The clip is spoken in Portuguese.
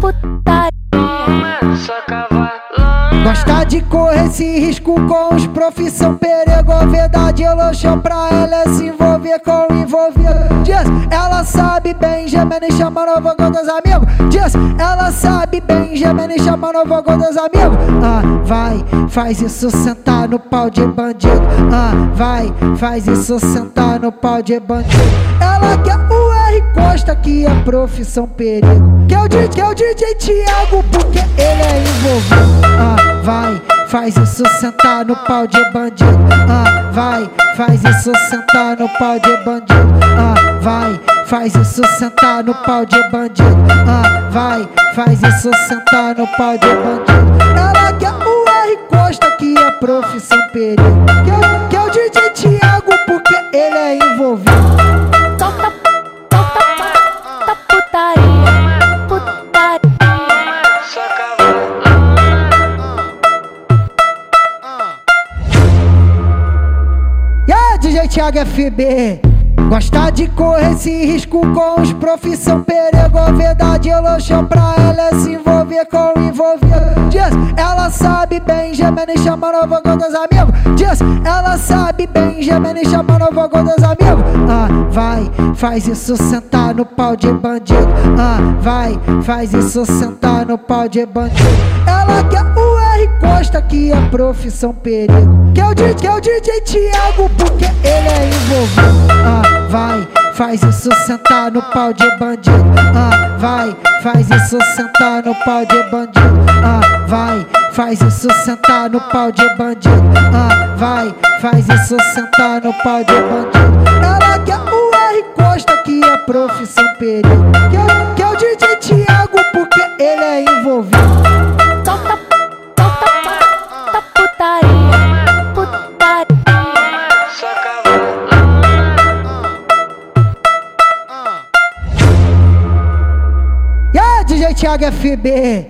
putaria. Gosta de correr esse risco com os profissão perego, verdade, eloxão pra ela é se envolver com o envolvido. Diz, ela sabe bem, gemendo e chamando o vogão dos amigos. Diz, ela sabe bem, gemendo e chamando o vogão dos amigos. Ah, vai, faz isso sentar no pau de bandido. Ah, vai, faz isso sentar no pau de bandido. Ela quer o é profissão perigo. Que é o DJ, que é o DJ Thiago, porque ele é envolvido. Ah, vai, faz isso sentar no pau de bandido. Ah, vai, faz isso sentar no pau de bandido. Ah, vai, faz isso sentar no pau de bandido. Ah, vai, faz isso sentar no pau de bandido. Ela quer o R Costa que é profissão perigo. Que é, que é E Thiago FB? Gosta de correr esse risco com os profissão perigo. A verdade, elogio pra ela é se envolver com envolvido. Diz, ela sabe bem, gemendo e chamando o vogão dos amigos. Diz, ela sabe bem, gemendo e chamando o vogão dos amigos. Ah, vai, faz isso sentar no pau de bandido. Ah, vai, faz isso sentar no pau de bandido. Ela quer que é profissão perigo. Que é o DJ, que é o DJ Thiago, porque ele é envolvido. Ah, vai, faz isso sentar no pau de bandido. Ah, vai, faz isso sentar no pau de bandido. Ah, vai, faz isso sentar no pau de bandido. Ah, vai, faz isso sentar no pau de bandido. Ela quer o R Costa que é profissão perigo. Que é, DJ Thiago FB?